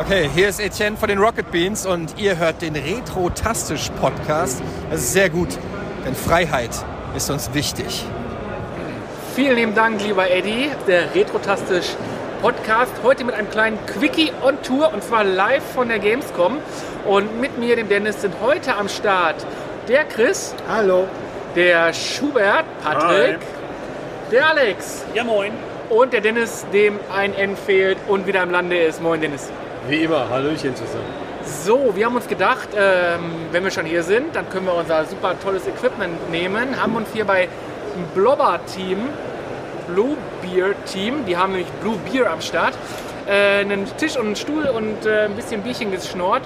Okay, hier ist Etienne von den Rocket Beans und ihr hört den Retro-Tastisch Podcast. Das ist sehr gut, denn Freiheit ist uns wichtig. Vielen lieben Dank, lieber Eddie, der Retro-Tastisch Podcast. Heute mit einem kleinen Quickie on Tour und zwar live von der Gamescom. Und mit mir, dem Dennis, sind heute am Start der Chris. Hallo. Der Schubert, Patrick. Hi. Der Alex. Ja, moin. Und der Dennis, dem ein N fehlt und wieder im Lande ist. Moin, Dennis. Wie immer, Hallöchen zusammen. So, wir haben uns gedacht, ähm, wenn wir schon hier sind, dann können wir unser super tolles Equipment nehmen. Haben uns hier bei Blobber Team, Blue Beer Team, die haben nämlich Blue Beer am Start, äh, einen Tisch und einen Stuhl und äh, ein bisschen Bierchen geschnort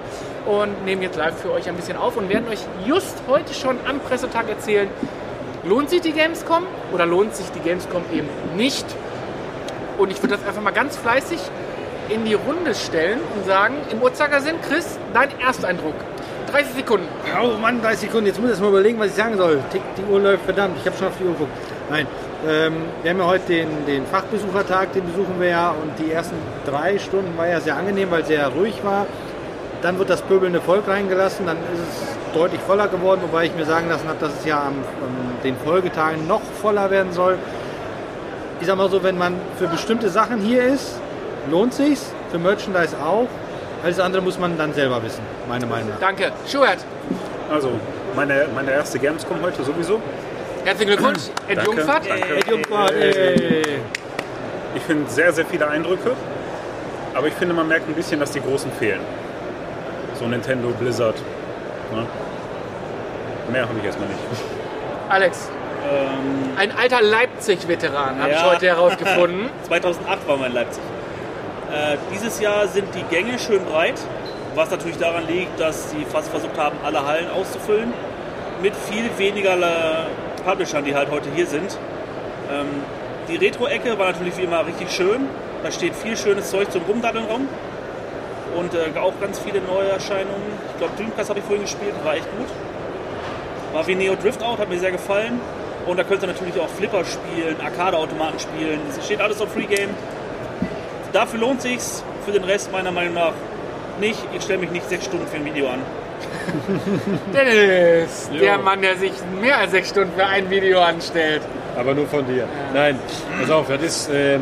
und nehmen jetzt live für euch ein bisschen auf und werden euch just heute schon am Pressetag erzählen, lohnt sich die Gamescom oder lohnt sich die Gamescom eben nicht. Und ich würde das einfach mal ganz fleißig in die Runde stellen und sagen, im Uhrzeigersinn, Chris, dein Ersteindruck. 30 Sekunden. Oh Mann, 30 Sekunden. Jetzt muss ich erst mal überlegen, was ich sagen soll. Tick, die Uhr läuft, verdammt. Ich habe schon auf die Uhr geguckt. Nein, ähm, wir haben ja heute den, den Fachbesuchertag, den besuchen wir ja. Und die ersten drei Stunden war ja sehr angenehm, weil sehr ruhig war. Dann wird das pöbelnde Volk reingelassen. Dann ist es deutlich voller geworden, wobei ich mir sagen lassen habe, dass es ja am, an den Folgetagen noch voller werden soll. Ich sag mal so, wenn man für bestimmte Sachen hier ist, lohnt sich's, für Merchandise auch. Alles andere muss man dann selber wissen, meine Meinung nach. Danke. Schubert. Also, meine, meine erste Gamescom heute sowieso. Herzlichen Glückwunsch. Ed Danke, Jungfahrt. danke. Ed Jungfahrt, ey. Ich finde sehr, sehr viele Eindrücke. Aber ich finde, man merkt ein bisschen, dass die Großen fehlen. So Nintendo, Blizzard. Ne? Mehr habe ich erstmal nicht. Alex. Ähm, Ein alter Leipzig-Veteran, habe ich Ja. heute herausgefunden. 2008 war mein Leipzig. Äh, dieses Jahr sind die Gänge schön breit, was natürlich daran liegt, dass sie fast versucht haben, alle Hallen auszufüllen. Mit viel weniger äh, Publishern, die halt heute hier sind. Ähm, die Retro-Ecke war natürlich wie immer richtig schön. Da steht viel schönes Zeug zum Rumdaddeln rum. Und äh, auch ganz viele neue Erscheinungen. Ich glaube, Dreamcast habe ich vorhin gespielt, war echt gut. War wie Neo Drift Out, hat mir sehr gefallen. Und da könnt ihr natürlich auch Flipper spielen, Arcade-Automaten spielen. Es steht alles auf Free Game. Dafür lohnt sich's. Für den Rest meiner Meinung nach nicht. Ich stelle mich nicht sechs Stunden für ein Video an. Dennis, der Mann, der sich mehr als sechs Stunden für ein Video anstellt. Aber nur von dir. Nein, pass auf, das ist, äh,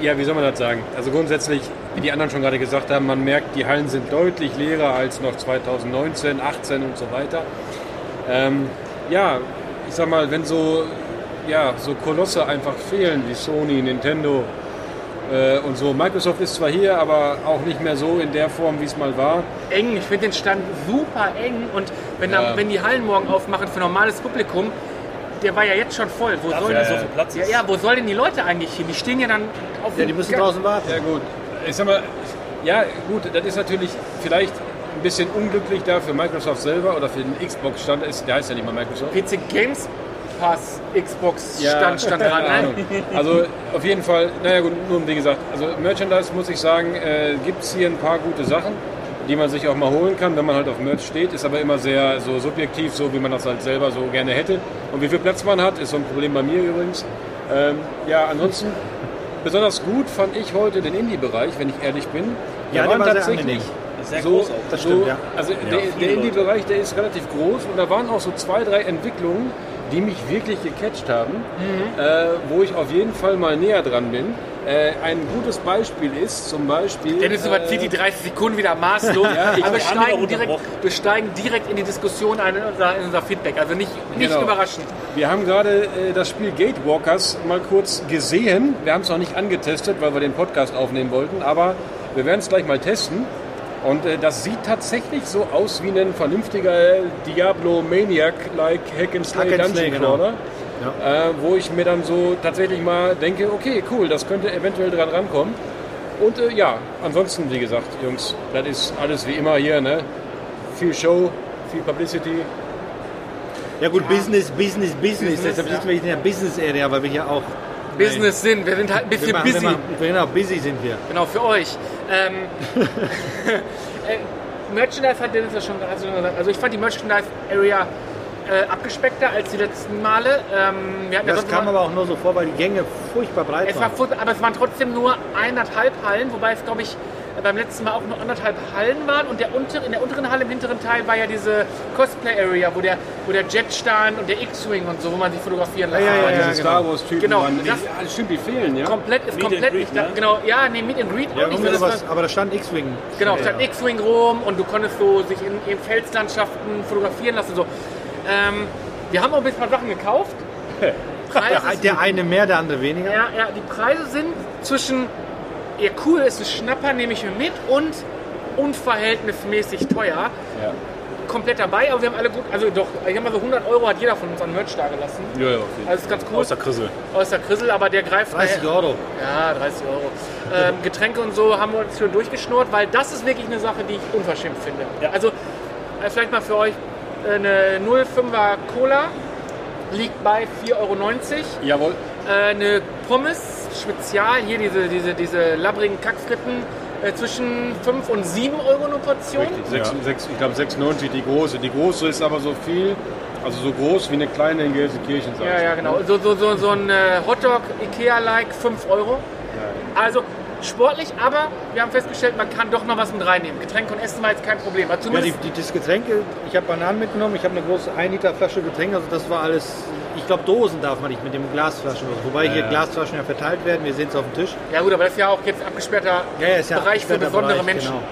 ja, wie soll man das sagen? Also grundsätzlich, wie die anderen schon gerade gesagt haben, man merkt, die Hallen sind deutlich leerer als noch 2019, 18 und so weiter. Ähm, ja, ich sag mal, wenn so, ja, so Kolosse einfach fehlen wie Sony, Nintendo und so. Microsoft ist zwar hier, aber auch nicht mehr so in der Form, wie es mal war. Eng, ich finde den Stand super eng. Und wenn, Ja. da, wenn die Hallen morgen aufmachen für normales Publikum, der war ja jetzt schon voll. Wo Dafür, soll dass denn so viel Platz ja, ist. ja, wo soll denn die Leute eigentlich hin? Die stehen ja dann auf Ja, dem die müssen Ga- draußen warten. Ja gut, ich sag mal, ja gut, das ist natürlich vielleicht ein bisschen unglücklich da für Microsoft selber oder für den Xbox-Stand, ist- der heißt ja nicht mal Microsoft. PC Games Pass Xbox Ja, Stand stand dran. keine? Ahnung. Also auf jeden Fall, naja gut, nun wie gesagt, also Merchandise muss ich sagen, äh, gibt es hier ein paar gute Sachen, die man sich auch mal holen kann, wenn man halt auf Merch steht, ist aber immer sehr so subjektiv, so wie man das halt selber so gerne hätte. Und wie viel Platz man hat, ist so ein Problem bei mir übrigens. Ähm, ja, ansonsten besonders gut fand ich heute den Indie-Bereich, wenn ich ehrlich bin. Da Ja, der waren war tatsächlich. Sehr so, groß auch. Das so, stimmt, ja. Also der, viele der Leute. Indie-Bereich, der ist relativ groß und da waren auch so zwei, drei Entwicklungen, die mich wirklich gecatcht haben, Mhm. äh, wo ich auf jeden Fall mal näher dran bin. Äh, ein gutes Beispiel ist zum Beispiel. Dennis überzieht die 30 Sekunden wieder maßlos. Ja, aber wir steigen, direkt, wir steigen direkt in die Diskussion ein, in unser, in unser Feedback. Also nicht, nicht Genau. überraschend. Wir haben gerade äh, das Spiel Gatewalkers mal kurz gesehen. Wir haben es noch nicht angetestet, weil wir den Podcast aufnehmen wollten, aber wir werden es gleich mal testen. Und äh, das sieht tatsächlich so aus wie ein vernünftiger Diablo Maniac-like Hack and Slay Hack and Dungeon Slay, genau. Crawler. Äh, wo ich mir dann so tatsächlich mal denke, okay, cool, das könnte eventuell dran rankommen. Und äh, ja, ansonsten, wie gesagt, Jungs, das ist alles wie immer hier, ne? Viel Show, viel Publicity. Ja gut, Business, Business, Business. Business, Deshalb ja. sitzen wir in der Business-Area, weil wir hier auch... Business sind. Wir sind halt ein Wir bisschen machen, busy. Wir machen, genau, busy sind wir. Genau, für euch. Ähm, äh, Merchandise hat Dennis ja schon gesagt. Also ich fand die Merchandise-Area äh, abgespeckter als die letzten Male. Ähm, wir hatten ja Das sonst kam aber auch nur so vor, weil die Gänge furchtbar breit es war, waren. fut- aber es waren trotzdem nur eineinhalb Hallen, wobei es, glaube ich, beim letzten Mal auch nur anderthalb Hallen waren und der unter, in der unteren Halle, im hinteren Teil, war ja diese Cosplay-Area, wo der, wo der Jet stand und der X-Wing und so, wo man sich fotografieren lassen ja, kann. ja, diese genau. Star Wars-Typen Genau, waren, die, das- ja, stimmt, die fehlen, ja. Komplett ist Meet komplett and nicht Greet, da. ne? Genau, ja, nee, Meet and Greet auch Ja, nicht. irgendwie Das sowas, war- aber da stand X-Wing. Genau, stand X-Wing rum und du konntest so sich in, in Felslandschaften fotografieren lassen. So. Ähm, wir haben auch ein paar Sachen gekauft. Preise Der, der eine mehr, der andere weniger. ja, ja, die Preise sind zwischen, ja cool, ist ein Schnapper, nehme ich mir mit und unverhältnismäßig teuer. Ja. Komplett dabei, aber wir haben alle gut, also doch, ich habe mal so 100 Euro hat jeder von uns an Merch da gelassen. Ja, ja, Fall. Also ist ganz cool. Außer Krissel. Außer Krissel, aber der greift 30 nachher- Euro. Ja, 30 Euro. Ähm, Getränke und so haben wir uns schon durchgeschnurrt, weil das ist wirklich eine Sache, die ich unverschämt finde. Ja. Also äh, vielleicht mal für euch äh, eine 05er Cola liegt bei 4,90 Euro. Jawohl. Äh, eine Pommes Spezial, hier diese, diese, diese labbrigen Kackfritten, äh, zwischen 5 und 7 Euro eine Portion. Richtig, sechs, sechs, ich glaube 6,90 die große. Die große ist aber so viel, also so groß wie eine kleine in Gelsenkirchen. Ja, ja, genau. ne? So, so, so, so ein äh, Hotdog Ikea-like 5 Euro. Also sportlich, aber wir haben festgestellt, man kann doch noch was mit reinnehmen. Getränke und Essen war jetzt kein Problem. Also Ja, die, die, das Getränke, ich habe Bananen mitgenommen, ich habe eine große 1 Liter Flasche Getränke, also das war alles, ich glaube Dosen darf man nicht mit dem Glasflaschen, wobei hier Glasflaschen ja verteilt werden, wir sehen es auf dem Tisch. ja gut, aber das ist ja auch jetzt abgesperrter Ja, ja, ist ja Bereich für besondere Bereich, Menschen. Genau.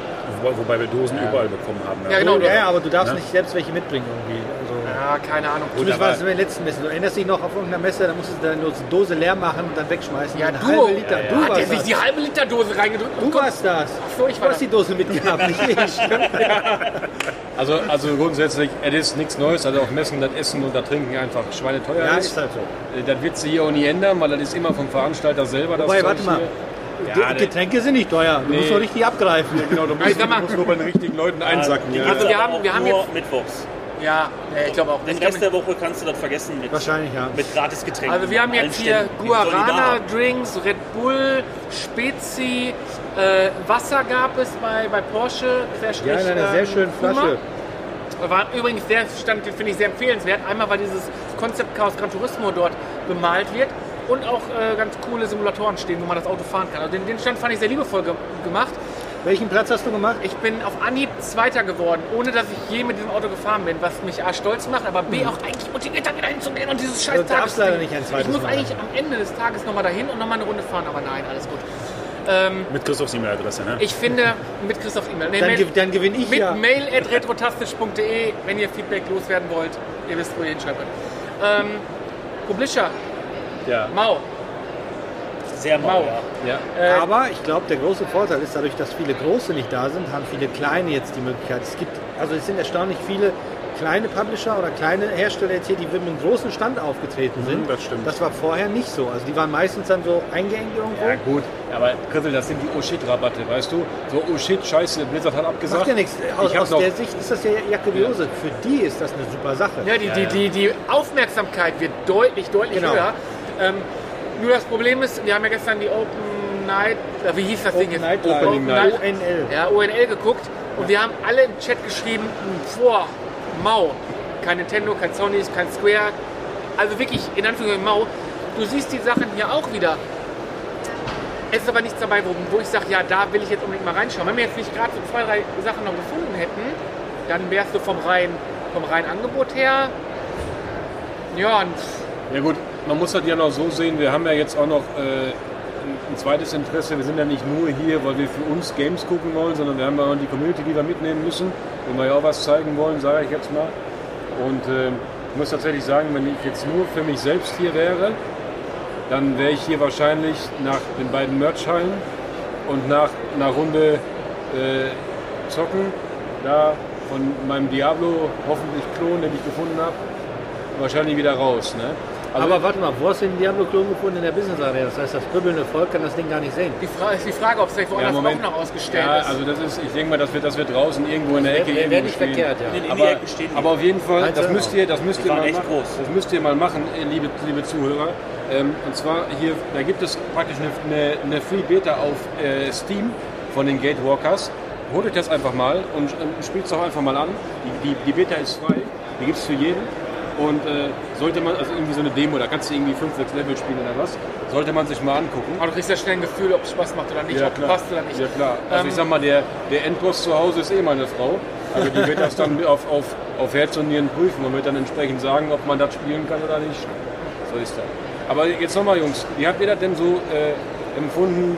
Wo- Wobei wir Dosen überall bekommen haben. Ja, genau. Ja, ja, aber du darfst nicht selbst welche mitbringen irgendwie. Also, Ja, keine Ahnung. Zumindest war das in der letzten Messe. Du erinnerst dich noch auf irgendeiner Messe, da musstest du deine Dose leer machen und dann wegschmeißen. Ja, Eine du, halbe Liter. Du hat der warst sich die halbe Liter Dose reingedrückt? Du warst das. so, ich Du war hast die Dose mitgehabt, nicht ich. Also, also grundsätzlich, es ist nichts Neues. Also auf Messen, das Essen und das Trinken einfach schweineteuer Ja, ist. ist halt so. Äh, Das wird sich hier auch nie ändern, weil das ist immer vom Veranstalter selber. Das Wobei, warte mal. Ja, Getränke sind nicht teuer. Du Nee. musst doch richtig abgreifen. Genau, du Ich musst, sag mal- du musst nur bei den richtigen Leuten einsacken. Die Ja. Also wir haben- wir haben nur jetzt- mittwochs. Ja, ja, ich glaube auch. Den Rest der Woche kannst du das vergessen mit, Wahrscheinlich, ja. mit Gratisgetränken. Also wir haben jetzt hier. Guarana-Drinks, Red Bull, Spezi, äh, Wasser gab es bei, bei Porsche. Ja, in einer ähm, sehr schönen Puma. Flasche. War übrigens sehr, stand, finde ich sehr empfehlenswert. Einmal, weil dieses Konzept Chaos Gran Turismo dort bemalt wird und auch äh, ganz coole Simulatoren stehen, wo man das Auto fahren kann. Also den, den Stand fand ich sehr liebevoll ge gemacht. Welchen Platz hast du gemacht? Ich bin auf Anhieb Zweiter geworden, ohne dass ich je mit diesem Auto gefahren bin, was mich A stolz macht, aber B auch eigentlich motiviert, da wieder hinzugehen und dieses scheiß Mhm. Nicht ein zweites Ich muss Mal. eigentlich am Ende des Tages nochmal dahin und nochmal eine Runde fahren, aber nein, alles gut. Ähm, Mit Christophs E-Mail-Adresse, ne? ich finde, mit Christoph E-Mail. Nee, Dann, Mail- ge- dann gewinne ich mit ja. mail at retrotastisch.de, wenn ihr Feedback loswerden wollt. Ihr wisst, wo ihr hinschreiben könnt. Ähm, Publisher, Ja. Mau. Sehr mau, ja. Ja. Äh, Aber ich glaube, der große Vorteil ist, dadurch, dass viele Große nicht da sind, haben viele Kleine jetzt die Möglichkeit. Es gibt, also es sind erstaunlich viele kleine Publisher oder kleine Hersteller jetzt hier, die mit einem großen Stand aufgetreten sind. das stimmt. Das war vorher nicht so. Also die waren meistens dann so eingeengt irgendwo. Ja gut, aber Griffel, das sind die Oh-Shit-Rabatte, weißt du? So Oh-Shit, scheiße, Blizzard hat abgesagt. Macht ja nichts. Aus, aus noch- der Sicht ist das ja Jacke wie Hose. Für die ist das eine super Sache. Ja, die, die, die, die Aufmerksamkeit wird deutlich, deutlich Genau. höher. Ähm, nur das Problem ist, wir haben ja gestern die Open Night, äh, wie hieß das Ding Open jetzt? Night Opening Live. Night. ONL. Ja, ONL geguckt und wir haben alle im Chat geschrieben, boah, mau. Kein Nintendo, kein Sony, kein Square. Also wirklich, in Anführungszeichen mau. Du siehst die Sachen hier auch wieder. Es ist aber nichts dabei, wo, wo ich sage, ja, da will ich jetzt unbedingt mal reinschauen. Wenn wir jetzt nicht gerade so zwei, drei Sachen noch gefunden hätten, dann wärst du vom reinen, vom reinen Angebot her. Ja, und Ja gut, man muss das ja noch so sehen, wir haben ja jetzt auch noch äh, ein, zweites Interesse. Wir sind ja nicht nur hier, weil wir für uns Games gucken wollen, sondern wir haben ja auch die Community, die wir mitnehmen müssen, wenn wir ja auch was zeigen wollen, sage ich jetzt mal. Und äh, ich muss tatsächlich sagen, wenn ich jetzt nur für mich selbst hier wäre, dann wäre ich hier wahrscheinlich nach den beiden Merchhallen und nach einer Runde äh, zocken, da von meinem Diablo hoffentlich Klon, den ich gefunden habe, wahrscheinlich wieder raus. Ne? Also Aber warte mal, wo hast du den Diablo-Klon gefunden? In der Business Area. Das heißt, das kribbelnde Volk kann das Ding gar nicht sehen. die, Fra ist die Frage, ob es vielleicht woanders auch noch ausgestellt ja, ist. also das ist, ich denke mal, das wird, das wird draußen irgendwo in der Ecke Wäre irgendwo nicht stehen. verkehrt, ja. In den Aber, Ecken stehen aber auf jeden Fall, das müsst ihr, das müsst ihr mal machen. groß. Das müsst ihr mal machen, liebe, liebe Zuhörer. Ähm, und zwar hier, da gibt es praktisch eine, eine, eine Free Beta auf äh, Steam von den Gatewalkers. Holt euch das einfach mal und, und spielt es auch einfach mal an. Die, die, die Beta ist frei, die gibt es für jeden. Und äh, sollte man, also irgendwie so eine Demo, da kannst du irgendwie 5, 6 Level spielen oder was, sollte man sich mal angucken. Aber du kriegst ja schnell ein Gefühl, ob es Spaß macht oder nicht, ob es passt oder nicht. Ja klar. Also Ähm, ich sag mal, der, der Endboss zu Hause ist eh meine Frau. Also die wird das dann auf, auf, auf Herz und Nieren prüfen und wird dann entsprechend sagen, ob man das spielen kann oder nicht. So ist das. Aber jetzt nochmal Jungs, wie habt ihr das denn so äh, empfunden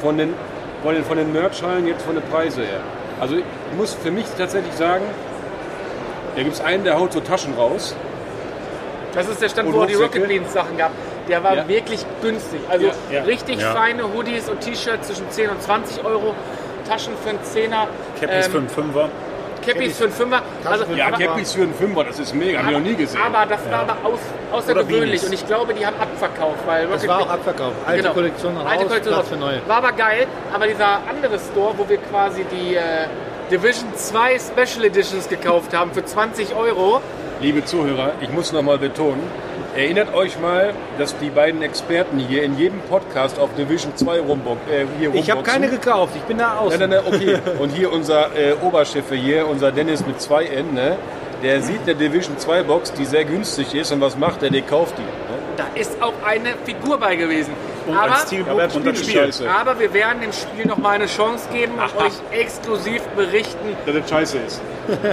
von den, von den, von den Merch-Hallen jetzt von den Preise her? Also ich muss für mich tatsächlich sagen, da gibt es einen, der haut so Taschen raus. Das ist der Stand, Und wo es die? Rocket Beans Sachen gab. Der war Ja. wirklich günstig. Also Ja, ja. richtig Ja. feine Hoodies und T-Shirts zwischen 10 und 20 Euro. Taschen für einen Zehner. Cappies ähm, für einen Fünfer. Cappies für einen Fünfer. Also, Ja, Cappies für einen Fünfer, das ist mega, hab ich noch nie gesehen. aber das war aber aus, außergewöhnlich und ich glaube, die haben abverkauft. Weil Das war auch abverkauft. Alte Genau. Kollektion raus, Alte Kollektion Platz raus. für neue. War aber geil, aber dieser andere Store, wo wir quasi die äh, Division 2 Special Editions gekauft haben für 20 Euro. Liebe Zuhörer, ich muss noch mal betonen, erinnert euch mal, dass die beiden Experten hier in jedem Podcast auf Division 2 rumbox, äh, hier Ich habe keine gekauft, ich bin da aus. Nein, nein, nein, okay. Und hier unser äh, Oberchef hier, unser Dennis mit zwei N, ne? der sieht eine Division 2 Box, die sehr günstig ist und was macht er? Der kauft die. Ne? Da ist auch eine Figur bei gewesen. Und aber, ein Steelbook aber und das Spiel scheiße. aber wir werden dem Spiel noch mal eine Chance geben und Aha. euch exklusiv berichten, Dass das scheiße ist.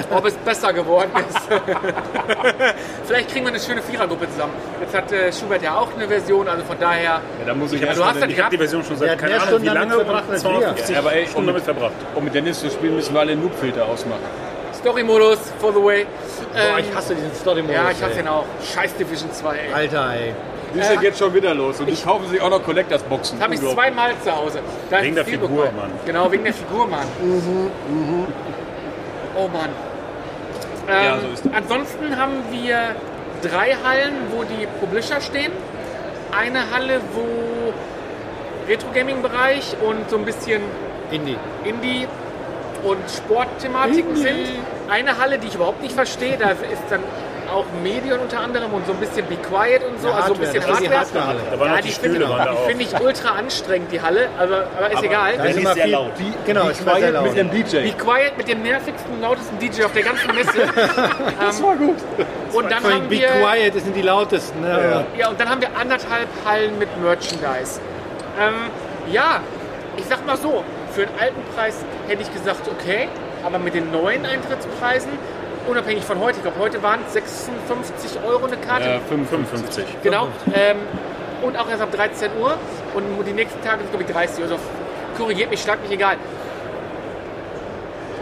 ob es besser geworden ist. Vielleicht kriegen wir eine schöne Vierergruppe zusammen. Jetzt hat äh, Schubert ja auch eine Version, also von daher. Ja, da muss ich Ja, erst du mal hast den- Ich habe die Version schon seit keine Ahnung wie Stunden damit lange verbracht und als 250 Ja, aber ey, Stunden damit verbracht. Um mit Dennis zu spielen, müssen wir alle Noobfilter ausmachen. Story-Modus, for the way. Boah, Ähm, ich hasse diesen Story-Modus. ja, ich hasse ey. den auch. Scheiß Division 2, ey. Alter, ey. Die ist ja jetzt schon wieder los und die kaufen sich auch noch Collectors-Boxen. Das habe ich zweimal zu Hause. Da Wegen ist der viel Figur, bekommen. Mann. Genau, wegen der Figur, Mann. Oh Mann. Ähm, Ja, so ist das. ansonsten haben wir drei Hallen, wo die Publisher stehen. Eine Halle, wo Retro-Gaming-Bereich und so ein bisschen Indie. Indie- und Sportthematiken sind. Eine Halle, die ich überhaupt nicht verstehe, da ist dann auch Medien unter anderem und so ein bisschen Be Quiet und so, Ja, also ein Hardware, bisschen die Hardware. Hardware-Halle. Da waren ja, die finde Stühle waren da die finde ich ultra anstrengend, die Halle, aber, aber ist egal. Da ist immer sehr laut. Wie, genau, ist immer sehr Quiet laut. mit dem Be DJ. Quiet mit dem nervigsten, lautesten DJ auf der ganzen Messe. das war gut. Und dann allem haben Be wir, Quiet, das sind die lautesten. Ne? ja, und dann haben wir anderthalb Hallen mit Merchandise. Ähm, ja, ich sag mal so, für einen alten Preis hätte ich gesagt, okay, aber mit den neuen Eintrittspreisen, unabhängig von heute, ich glaube, heute waren es 56 Euro eine Karte. Ja, 55. Genau. Ähm, und auch erst ab 13 Uhr. Und die nächsten Tage sind, glaube ich, 30 Uhr. Also korrigiert mich, schlag mich egal.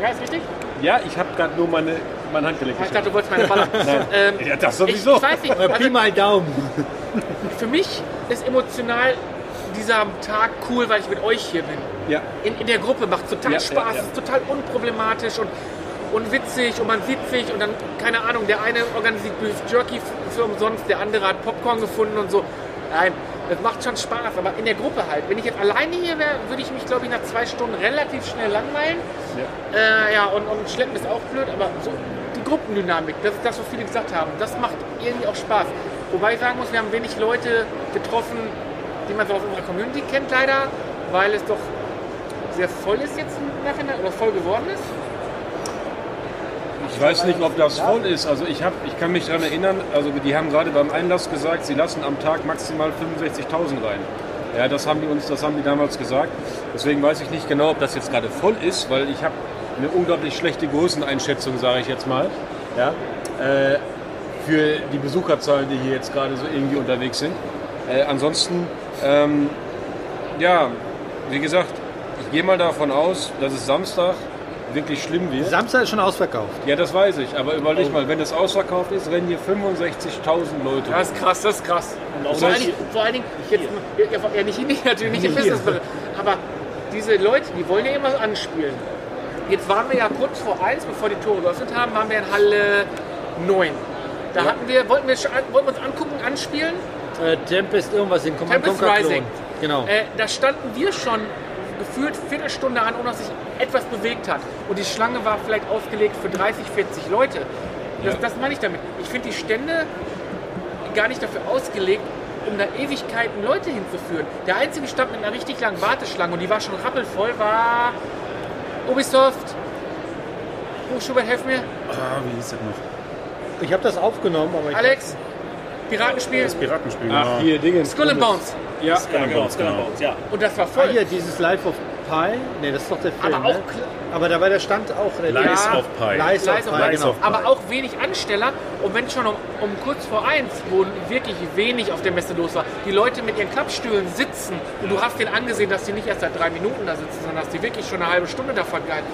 Ja, ist richtig? Ja, ich habe gerade nur meine, mein Handgelenk Ich dachte, du wolltest meine Baller. ähm, Ja, das ich, sowieso. ich weiß nicht. Äh, Pi Also, mal Daumen. für mich ist emotional dieser Tag cool, weil ich mit euch hier bin. Ja. In, in der Gruppe macht total Ja, Spaß, ja, ja. ist total unproblematisch und, und witzig und man sieht sich und dann, keine Ahnung, der eine organisiert Beef Jerky für umsonst, der andere hat Popcorn gefunden und so. Nein, das macht schon Spaß, aber in der Gruppe halt. Wenn ich jetzt alleine hier wäre, würde ich mich, glaube ich, nach zwei Stunden relativ schnell langweilen. Ja, äh, ja und, und Schleppen ist auch blöd, aber so die Gruppendynamik, das ist das, was viele gesagt haben, das macht irgendwie auch Spaß. Wobei ich sagen muss, wir haben wenig Leute getroffen, die man so aus unserer Community kennt, leider, weil es doch sehr voll ist jetzt im Nachhinein oder voll geworden ist. Ich weiß nicht, ob das voll ist. Also ich, hab, ich kann mich daran erinnern, also die haben gerade beim Einlass gesagt, sie lassen am Tag maximal 65.000 rein. Ja, das haben die uns, das haben die damals gesagt. Deswegen weiß ich nicht genau, ob das jetzt gerade voll ist, weil ich habe eine unglaublich schlechte Größeneinschätzung, sage ich jetzt mal. Ja, äh, für die Besucherzahlen, die hier jetzt gerade so irgendwie unterwegs sind. Äh, ansonsten, ähm, ja, wie gesagt, ich gehe mal davon aus, dass es Samstag wirklich schlimm wird. Samstag ist schon ausverkauft. Ja, das weiß ich, aber überleg mal, wenn es ausverkauft ist, rennen hier 65.000 Leute. Das ist krass, das ist krass. auch vor, allen hier. Dingen, vor allen Dingen, jetzt, ja, ja, nicht, nicht, natürlich nicht im Business, aber diese Leute, die wollen ja immer anspielen. Jetzt waren wir ja kurz vor eins, bevor die Tore geöffnet haben, waren wir in Halle 9. Da hatten wir, wollten wir, wollten wir uns angucken, anspielen. Äh, Tempest irgendwas in Command Tempest Rising. Genau. Äh, da standen wir schon gefühlt Viertelstunde an, ohne dass sich etwas bewegt hat. Und die Schlange war vielleicht ausgelegt für 30, 40 Leute. Das, Ja. das meine ich damit. Ich finde die Stände gar nicht dafür ausgelegt, um da Ewigkeiten Leute hinzuführen. Der einzige Stand mit einer richtig langen Warteschlange, und die war schon rappelvoll, war Ubisoft. Oh, Schubert, helf mir. Ah, wie hieß das noch? Ich habe das aufgenommen, aber ich Alex, Piratenspiel Das Piratenspiel. Ach, genau. hier, Dingens. Skull and Bones. Ja, Ja, genau, Bones, genau. genau. Bones, ja. Und das war Ah, voll. hier, dieses Life of Pi. Ne, das ist doch der Film. Aber auch ne? Aber da war der Stand auch relativ. Lies Ja. of Pi. Lies Lies of Pi, Pi, genau. aber auch wenig Ansteller. Und wenn schon um, um kurz vor eins, wo wirklich wenig auf der Messe los war, die Leute mit ihren Klappstühlen sitzen und du hast denen angesehen, dass die nicht erst seit drei Minuten da sitzen, sondern dass die wirklich schon eine halbe Stunde da vergeilen.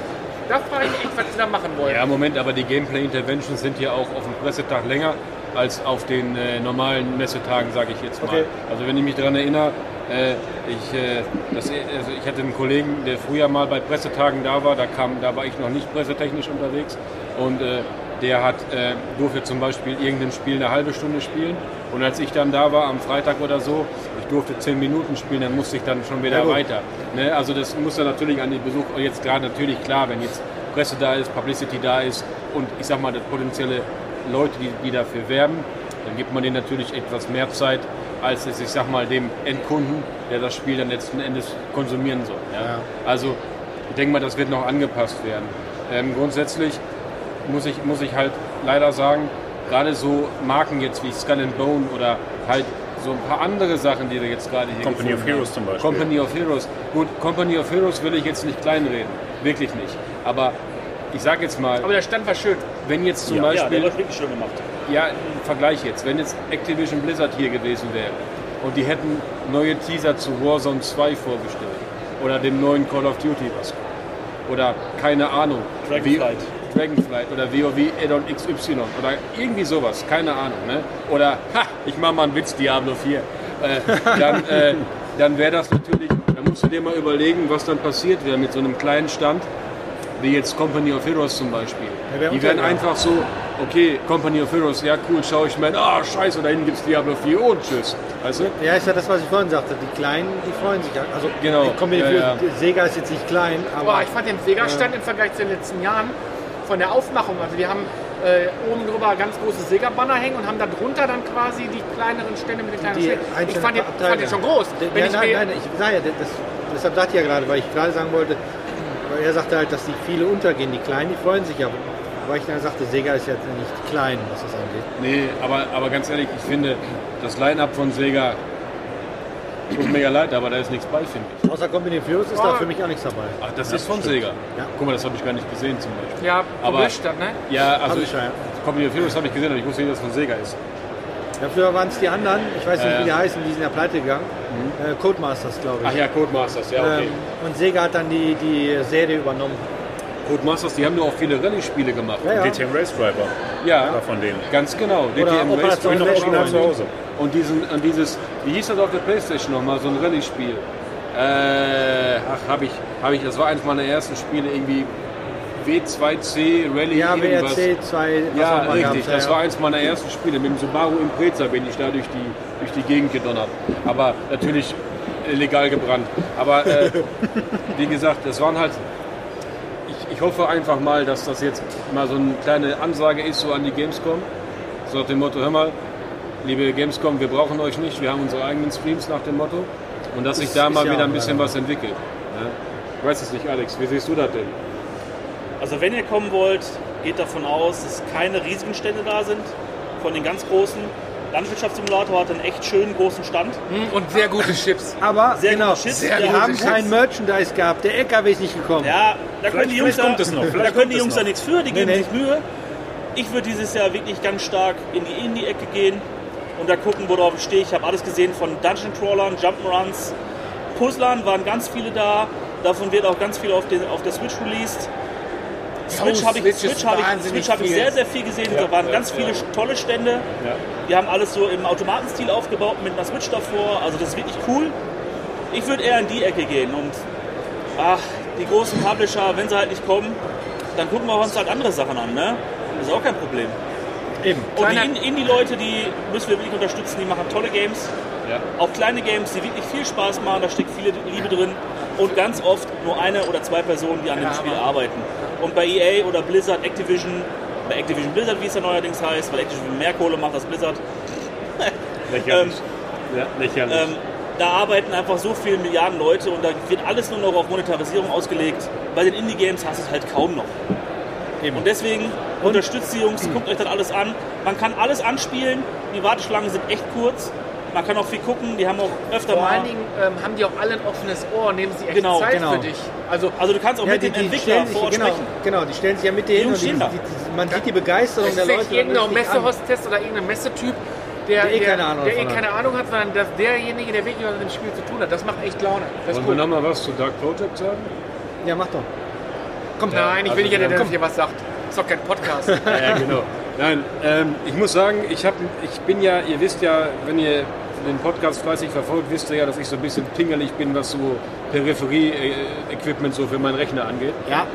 Da frage ich mich echt, was sie da machen wollen. Ja, Moment, aber die Gameplay Interventions sind ja auch auf dem Pressetag länger als auf den äh, normalen Messetagen, sage ich jetzt mal. Okay. Also wenn ich mich daran erinnere, äh, ich, äh, das, also ich hatte einen Kollegen, der früher mal bei Pressetagen da war, da, kam, da war ich noch nicht pressetechnisch unterwegs und äh, der hat, äh, durfte zum Beispiel irgendein Spiel eine halbe Stunde spielen und als ich dann da war am Freitag oder so, ich durfte zehn Minuten spielen, dann musste ich dann schon wieder Ja, weiter. Ne? Also das muss dann natürlich an den Besuch, jetzt gerade natürlich klar, wenn jetzt Presse da ist, Publicity da ist und ich sag mal, das potenzielle Leute, die, die dafür werben, dann gibt man denen natürlich etwas mehr Zeit, als es, ich sag mal, dem Endkunden, der das Spiel dann letzten Endes konsumieren soll. Ja? Ja. Also ich denke mal, das wird noch angepasst werden. Ähm, grundsätzlich muss ich, muss ich halt leider sagen, gerade so Marken jetzt wie Skull and Bone oder halt so ein paar andere Sachen, die wir jetzt gerade hier Company of Heroes haben. zum Beispiel. Company of Heroes. Gut, Company of Heroes will ich jetzt nicht kleinreden. Wirklich nicht. Aber ich sag jetzt mal, Aber der Stand war schön. Wenn jetzt zum Ja, ja, der Beispiel, wirklich schön gemacht. ja, Vergleich jetzt, wenn jetzt Activision Blizzard hier gewesen wäre und die hätten neue Teaser zu Warzone 2 vorgestellt oder dem neuen Call of Duty was oder keine Ahnung, Dragonflight. Dragonflight oder WoW Addon XY oder irgendwie sowas, keine Ahnung, ne? Oder, ha, ich mach mal einen Witz, Diablo 4. Äh, dann äh, dann wäre das natürlich, dann musst du dir mal überlegen, was dann passiert wäre mit so einem kleinen Stand, wie jetzt Company of Heroes zum Beispiel. Ja, die werden einfach so, okay, Company of Heroes, ja cool, schaue ich mir an, ah scheiße, da hinten gibt's Diablo 4 und tschüss. Weißt du? Ja, ist ja das, was ich vorhin sagte. Die Kleinen, die freuen sich. ja. Also, Genau. ich komme Ja, ja. Sega ist jetzt nicht klein, aber Boah, ich fand den Sega-Stand im Vergleich zu den letzten Jahren von der Aufmachung, also die haben äh, oben drüber ganz große Sega-Banner hängen und haben da drunter dann quasi die kleineren Stände mit den kleineren die Ständen. Ich fand den, fand den schon groß. Ja, ich nein, nein, ich sage ja, das, deshalb sagte ich ja gerade, weil ich gerade sagen wollte, weil er sagte halt, dass die viele untergehen. Die Kleinen, die freuen sich ja. Weil ich dann sagte, Sega ist ja nicht klein, was das angeht. Nee, aber, aber ganz ehrlich, ich finde, das Line-Up von Sega tut mir ja leid, aber da ist nichts bei, finde ich. Außer Company Heroes ist da für mich auch nichts dabei. Ach, das ist von Sega. Ja. Guck mal, das habe ich gar nicht gesehen zum Beispiel. ja, Aber- dann, ne? Ja, also ich, ich ja. Company Heroes habe ich gesehen, aber ich wusste nicht, dass es von Sega ist. Ja, früher waren es die anderen, ich weiß nicht, wie die heißen, die sind ja pleite gegangen. Äh, Codemasters, glaube ich. Ach ja, Codemasters, ja, okay. ähm, und Sega hat dann die, die Serie übernommen. Codemasters, die haben nur auch viele Rallye-Spiele gemacht. Ja, ja. DTM Race Driver Ja, war von denen. ganz genau. DTM Operation Race Hab ich noch original zu Hause. Und, diesen, und dieses, wie hieß das auf der Playstation nochmal, so ein Rallye-Spiel? Äh, ach, habe ich, hab ich, das war eines meiner ersten Spiele, irgendwie W2C Rallye Ja, irgendwas. WRC 2, was Ja, richtig. Das ja, war eins meiner ersten Spiele. Mit dem Subaru Impreza bin ich da durch die, durch die Gegend gedonnert. Aber natürlich legal gebrannt. Aber äh, wie gesagt, das waren halt. Ich, ich hoffe einfach mal, dass das jetzt mal so eine kleine Ansage ist, so an die Gamescom. So nach dem Motto: Hör mal, liebe Gamescom, wir brauchen euch nicht. Wir haben unsere eigenen Streams nach dem Motto. Und dass sich da mal wieder ein bisschen was entwickelt. Ja? Ich weiß es nicht, Alex. Wie siehst du das denn? Also wenn ihr kommen wollt, geht davon aus, dass keine riesigen Stände da sind. Von den ganz großen. Landwirtschaftssimulator hat einen echt schönen großen Stand. Hm, Und sehr gute Chips. Aber Sehr genau, gute Chips, die sehr gute haben Chips. kein Merchandise gehabt. Der LKW ist nicht gekommen. Ja, da können die Jungs, vielleicht da, da können die Jungs da nichts für, die geben nee. sich Mühe. Ich würde dieses Jahr wirklich ganz stark in die Indie-Ecke gehen und da gucken, worauf ich stehe. Ich habe alles gesehen von Dungeon Crawlern, Jump'n'Runs, Puzzlern waren ganz viele da. Davon wird auch ganz viel auf, den, auf der Switch released. Switch habe ich, Switch habe ich, Switch habe ich viel. sehr, sehr viel gesehen. Ja, da waren ja, ganz viele ja. tolle Stände. Ja. Die haben alles so im Automatenstil aufgebaut mit einer Switch davor. Also das ist wirklich cool. Ich würde eher in die Ecke gehen und ach, die großen Publisher, wenn sie halt nicht kommen, dann gucken wir uns halt andere Sachen an. Ne? Das ist auch kein Problem. Eben. Und die Indie-Leute, die müssen wir wirklich unterstützen, die machen tolle Games. Ja. Auch kleine Games, die wirklich viel Spaß machen, da steckt viele Liebe drin. Und ganz oft nur eine oder zwei Personen, die an dem Ja, Spiel arbeiten. Und bei EA oder Blizzard, Activision, bei Activision Blizzard, wie es ja neuerdings heißt, weil Activision mehr Kohle macht als Blizzard, Lächerlich. ja, lächerlich. ähm, da arbeiten einfach so viele Milliarden Leute und da wird alles nur noch auf Monetarisierung ausgelegt. Bei den Indie-Games hast du es halt kaum noch. Eben. Und deswegen unterstützt die Jungs, guckt euch das alles an. Man kann alles anspielen, die Warteschlangen sind echt kurz. Man kann auch viel gucken, die haben auch öfter Vor mal. allen Dingen ähm, haben die auch alle ein offenes Ohr, nehmen sie echt Genau, Zeit genau. für dich. Also Also du kannst auch Ja, mit die, dem die Entwickler stellen vor Ort genau, sprechen. genau, die stellen sich ja mit dir hin und die, die, die, man sieht die Begeisterung es der ist Leute. nicht irgendein. Messehostess oder irgendein Messetyp, der, Der eh keine Ahnung der eh davon keine Ahnung hat, sondern dass derjenige, der wirklich was mit dem Spiel zu tun hat. Das macht echt Laune. Das Wollen wir cool. noch mal was zu Dark Project sagen? Ja, mach doch. Komm, nein, ich also will nicht, wir dass hier was sagt. Ist doch kein Podcast. Ja, genau. Nein, ähm, ich muss sagen, ich, hab, ich bin ja, ihr wisst ja, wenn ihr den Podcast fleißig verfolgt, wisst ihr ja, dass ich so ein bisschen pingelig bin, was so Peripherie-Equipment so für meinen Rechner angeht. Ja,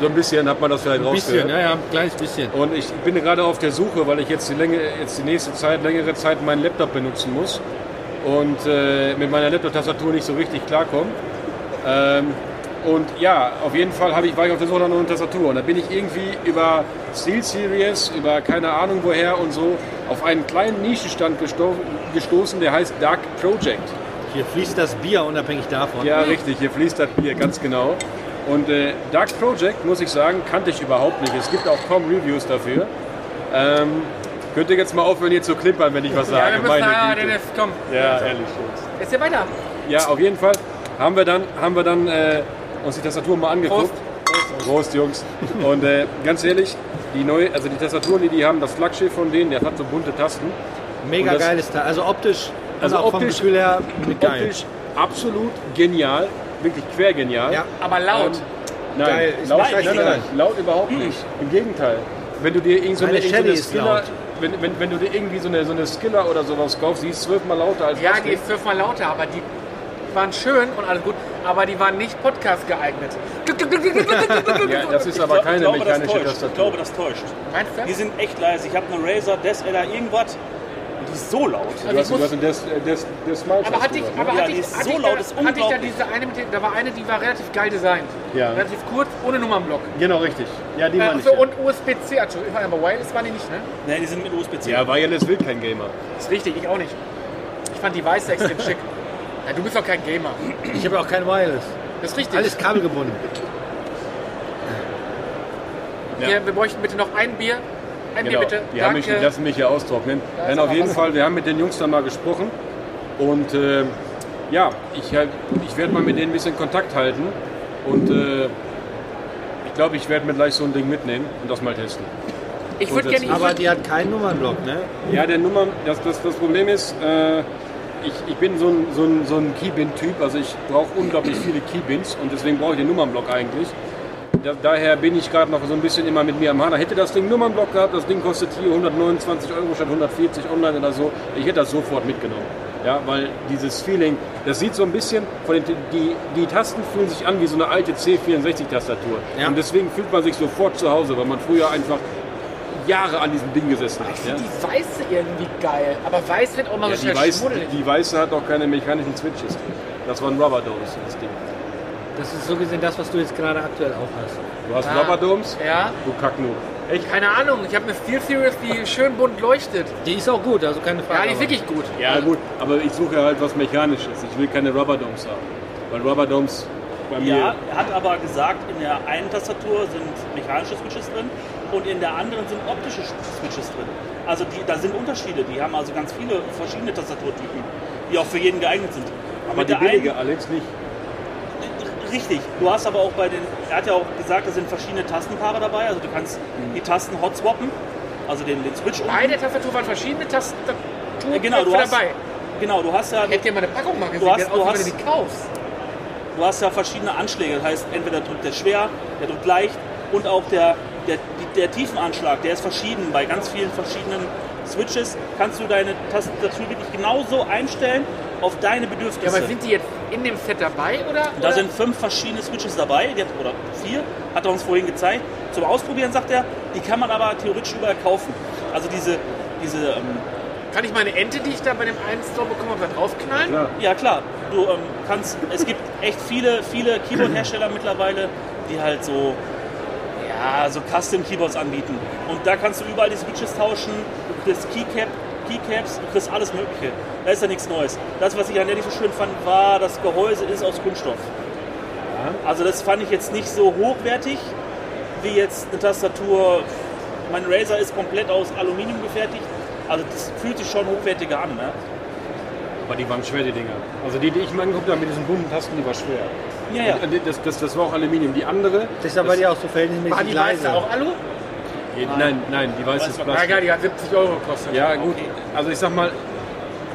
So ein bisschen hat man das vielleicht ein bisschen, rausgehört. ja, ja, ein kleines bisschen. Und ich bin gerade auf der Suche, weil ich jetzt die, Länge, jetzt die nächste Zeit, längere Zeit meinen Laptop benutzen muss und äh, mit meiner Laptop-Tastatur nicht so richtig klarkomme. Ähm, und ja, auf jeden Fall habe ich, war ich auf der Suche nach einer Tastatur. Und da bin ich irgendwie über Steel Series, über keine Ahnung woher und so, auf einen kleinen Nischenstand gesto gestoßen, der heißt Dark Project. Hier fließt das Bier unabhängig davon. Ja, richtig, hier fließt das Bier, ganz genau. Und äh, Dark Project, muss ich sagen, kannte ich überhaupt nicht. Es gibt auch kaum Reviews dafür. Ähm, könnt ihr jetzt mal aufhören, hier zu klimpern, wenn ich was ja, sage? wir müssen, Meine ah, Güte. Komm. Ja, ehrlich. Jetzt hier weiter. Ja, auf jeden Fall haben wir dann, haben wir dann äh, uns die Tastatur mal angeguckt. Prost, Jungs. Und äh, ganz ehrlich, die neue, also die Tastaturen, die die haben, das Flaggschiff von denen, der hat so bunte Tasten. Mega das- geiles Teil. Also optisch, Also also auch vom optisch- Gefühl her geil. Optisch absolut genial, wirklich quergenial. Ja. Aber laut. Ähm, Nein, Geil, laut, nein, nein, nein, laut überhaupt nicht. Im Gegenteil. Wenn du dir irgend so eine, irgend so eine Skiller, wenn, wenn, wenn du dir irgendwie so eine, so eine Skiller oder sowas kaufst, die ist zwölfmal lauter als Ja, die ist fünfmal lauter, aber die waren schön und alles gut, aber die waren nicht Podcast geeignet. Ja, das ist aber keine glaube, das mechanische täuscht. Ich Tastatur. glaube, das täuscht. Meinst du? Die sind echt leise. Ich habe eine Razer, Des LR irgendwas. Und die ist so laut. Du Also hast, ich du hast einen Des, äh, Des, Des Smiles Aber hatte ich, hast du aber Ja, hatte die ich, ist hatte so ich laut, da, ist hatte ich da unglaublich. diese eine mit dem, da war eine, die war relativ geil designt. Ja. Relativ kurz, ohne Nummernblock. ne? Genau, richtig. Ja, die Äh, meine ich. so, ja. und USB-C, also, aber Wireless waren die nicht, ne? Ne, die sind mit USB-C. ja, Wireless will kein Gamer. ist richtig, ich auch nicht. Ich fand die weiße extrem schick. Ja, du bist doch kein Gamer. Ich habe auch kein Wireless. Das ist richtig. Alles kabelgebunden. Hier, wir bräuchten bitte noch ein Bier. Ein Genau. Bier bitte. Die, haben mich, die lassen mich hier austrocknen. Da auf jeden was. Fall, wir haben mit den Jungs dann mal gesprochen. Und äh, ja, ich, ich werde mal mit denen ein bisschen Kontakt halten. Und äh, ich glaube, ich werde mir gleich so ein Ding mitnehmen und das mal testen. Ich würde gerne. Aber die hat keinen Nummernblock, ne? Ja, der Nummer, das, das, das Problem ist, äh, ich, ich bin so ein, so ein, so ein Keybin-Typ, also ich brauche unglaublich viele Keybins und deswegen brauche ich den Nummernblock eigentlich. Da, daher bin ich gerade noch so ein bisschen immer mit mir am Hader. Hätte das Ding Nummernblock gehabt, das Ding kostet hier 129 Euro statt 140 online oder so, ich hätte das sofort mitgenommen. Ja, weil dieses Feeling, das sieht so ein bisschen, von den, die, die Tasten fühlen sich an wie so eine alte C64-Tastatur. Ja. Und deswegen fühlt man sich sofort zu Hause, weil man früher einfach Jahre an diesem Ding gesessen hat. Ich Ja? die weiße irgendwie geil. Aber weiß wird auch mal Ja, so die, Weiß, die Weiße hat auch keine mechanischen Switches drin. Das war ein Rubber Domes, das Ding. Das ist so gesehen das, was du jetzt gerade aktuell auch hast. Du hast Ah. Rubber Domes? Ja, Du Kacknoob. Echt? keine Ahnung. Ich habe eine Steel Series, die schön bunt leuchtet. Die ist auch gut, also keine Frage. Ja, die ist wirklich gut. Ja, gut, aber ich suche halt was Mechanisches. Ich will keine Rubber Domes haben. Weil Rubber Domes bei mir. Ja, er hat aber gesagt, in der einen Tastatur sind mechanische Switches drin und in der anderen sind optische Switches drin. Also die, da sind Unterschiede. Die haben also ganz viele verschiedene Tastaturtypen, die auch für jeden geeignet sind. aber Mit die der billige, einen- Alex, nicht. Richtig. Du hast aber auch bei den, er hat ja auch gesagt, da sind verschiedene Tastenpaare dabei. Also du kannst die Tasten hot swappen, also den, den Switch Bei der Tastatur waren verschiedene Tastaturen Ja, genau, du hast, dabei. genau, du hast ja, Ich hätte dir mal eine Packung mal gesehen, Du hast- die du hast- wenn du die kaufst. du hast ja verschiedene Anschläge. Das heißt, entweder drückt der schwer, der drückt leicht und auch der, der, der Tiefenanschlag, der ist verschieden. Bei ganz vielen verschiedenen Switches kannst du deine Tastatur wirklich genauso einstellen auf deine Ja, Bedürfnisse. aber sind die jetzt in dem Set dabei oder? da oder? sind fünf verschiedene Switches dabei, hat, oder vier, hat er uns vorhin gezeigt. Zum Ausprobieren sagt er, die kann man aber theoretisch überall kaufen. Also diese, diese ähm, Kann ich meine Ente, die ich da bei dem einen Store bekommen habe, da draufknallen? Klar. Ja klar, du ähm, kannst, es gibt echt viele, viele Keyboard-Hersteller mittlerweile, die halt so, ja, so Custom-Keyboards anbieten. Und da kannst du überall die Switches tauschen, du kriegst Keycap, Keycaps, du kriegst alles mögliche. Da ist ja nichts Neues. Das, was ich an der nicht so schön fand, war, das Gehäuse ist aus Kunststoff. Also das fand ich jetzt nicht so hochwertig. wie jetzt eine Tastatur. Mein Razer ist komplett aus Aluminium gefertigt. Also das fühlt sich schon hochwertiger an. Ne? Aber die waren schwer, die Dinger. Also die, die ich mir angeguckt habe mit diesen bunten Tasten, die war schwer. Ja, ja. Das, das, das war auch Aluminium. Die andere. Das ist aber das, die auch so War verhältnismäßig die leise. weiße auch Alu? Nein, nein, die weiße ist Ja, Plastik. geil, die hat 70 Euro gekostet. Ja, gut. Also ich sag mal,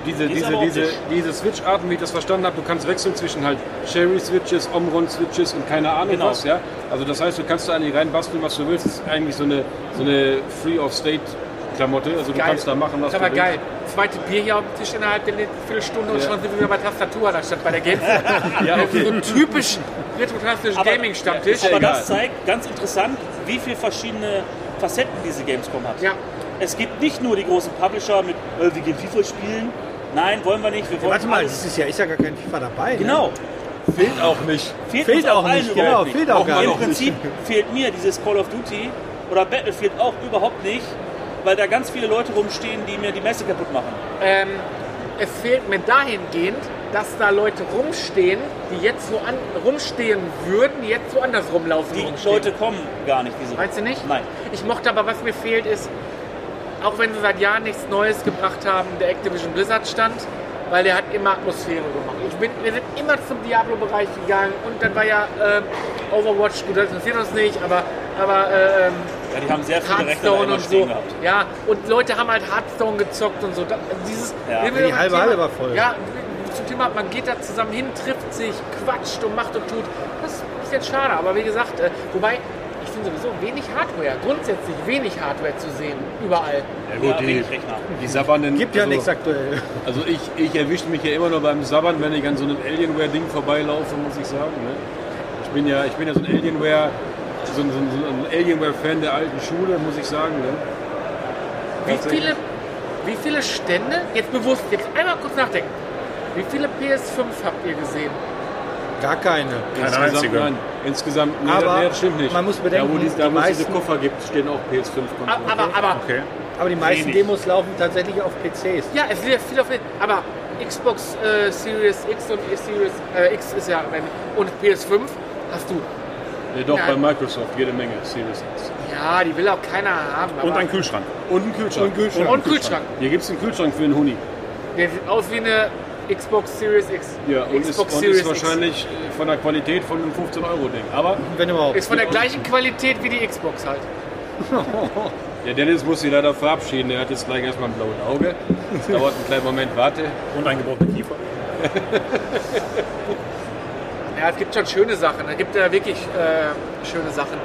diese, Die diese, diese, diese Switch-Arten, wie ich das verstanden habe, du kannst wechseln zwischen halt Cherry-Switches, Omron-Switches und keine Ahnung Genau. was, ja. Also das heißt, du kannst da eigentlich reinbasteln, was du willst. Das ist eigentlich so eine, so eine Free-of-State-Klamotte. Also du Geil. kannst da machen, was Das ist du aber willst. geil. Zweite Bier hier auf dem Tisch innerhalb der Viertelstunde und Ja. schon sind wir wieder bei Tastatur anstatt bei der Games. Ja, So okay. einen typischen retro-klassischen Aber- Gaming-Stammtisch. Aber egal. das zeigt ganz interessant, wie viele verschiedene Facetten diese Gamescom hat. Ja, Es gibt nicht nur die großen Publisher mit, äh, wir gehen FIFA spielen. Nein, wollen wir nicht. Wir Ja, wollen warte mal, dieses Jahr ist ja gar kein FIFA dabei. Ne? Genau. Fehlt auch nicht. Fehlt, Fehlt auch allen nicht, genau, nicht. fehlt auch gar Im nicht. Prinzip fehlt mir dieses Call of Duty oder Battlefield auch überhaupt nicht, weil da ganz viele Leute rumstehen, die mir die Messe kaputt machen. ähm, es fehlt mir dahingehend, dass da Leute rumstehen, die jetzt so an, rumstehen würden, die jetzt so anders rumlaufen. Die rumstehen. Leute kommen gar nicht. Diese Meinst du nicht? Nein. Ich mochte aber, was mir fehlt, ist, auch wenn sie seit Jahren nichts Neues gebracht haben, der Activision Blizzard stand, weil der hat immer Atmosphäre gemacht. Ich bin, wir sind immer zum Diablo-Bereich gegangen und dann war ja ähm, Overwatch, gut, das interessiert uns nicht, aber, aber ähm, Ja, die haben sehr viele Rechte da Hearthstone immer und so. stehen gehabt. Ja, und Leute haben halt Hearthstone gezockt und so. Da, dieses, Ja, die beim halbe Thema- Halle war voll. Ja, zum Thema, man geht da zusammen hin, trifft sich, quatscht und macht und tut. Das ist ein bisschen schade, aber wie gesagt, äh, wobei, ich finde sowieso wenig Hardware, grundsätzlich wenig Hardware zu sehen, überall. Ja gut, Ja, die, die sabbernden... Gibt ja also, nichts aktuell. Also ich, ich erwische mich ja immer nur beim Sabbern, wenn ich an so einem Alienware-Ding vorbeilaufe, muss ich sagen. Ne? Ich, bin ja, ich bin ja so ein Alienware... So ein, so ein, Alienware-Fan der alten Schule, muss ich sagen. Ne? Wie viele, wie viele Stände, jetzt bewusst, jetzt einmal kurz nachdenken, wie viele PS5 habt ihr gesehen? Gar keine. Keine insgesamt, einzige. Nein, insgesamt, nee, Aber nee, das stimmt nicht. man muss bedenken, da wo, die, die da, wo es diese meisten- Koffer gibt, stehen auch PS5-Konsolen. Aber, aber, aber Okay. Aber die meisten Wenig. Demos laufen tatsächlich auf PCs. Ja, es wird ja viel auf aber Xbox äh, Series X und Series äh, X ist ja und PS5 hast du. Nee, doch, Ja. bei Microsoft jede Menge Series X. Ja, die will auch keiner haben. Und aber ein Kühlschrank. Und einen Kühlschrank. Und Kühlschrank. und Kühlschrank. Hier gibt es einen Kühlschrank für einen Huni. Der sieht aus wie eine Xbox Series X. Ja, und ist, Xbox und Series ist wahrscheinlich äh, von der Qualität von einem 15-Euro-Ding. Aber Wenn überhaupt. X. Ist von der gleichen Qualität wie die Xbox halt. der Dennis muss sich leider verabschieden. Er hat jetzt gleich erstmal ein blaues Auge. Das dauert einen kleinen Moment, warte. Und ein gebrochener Kiefer. Ja, es gibt schon schöne Sachen. Es gibt ja wirklich äh, schöne Sachen.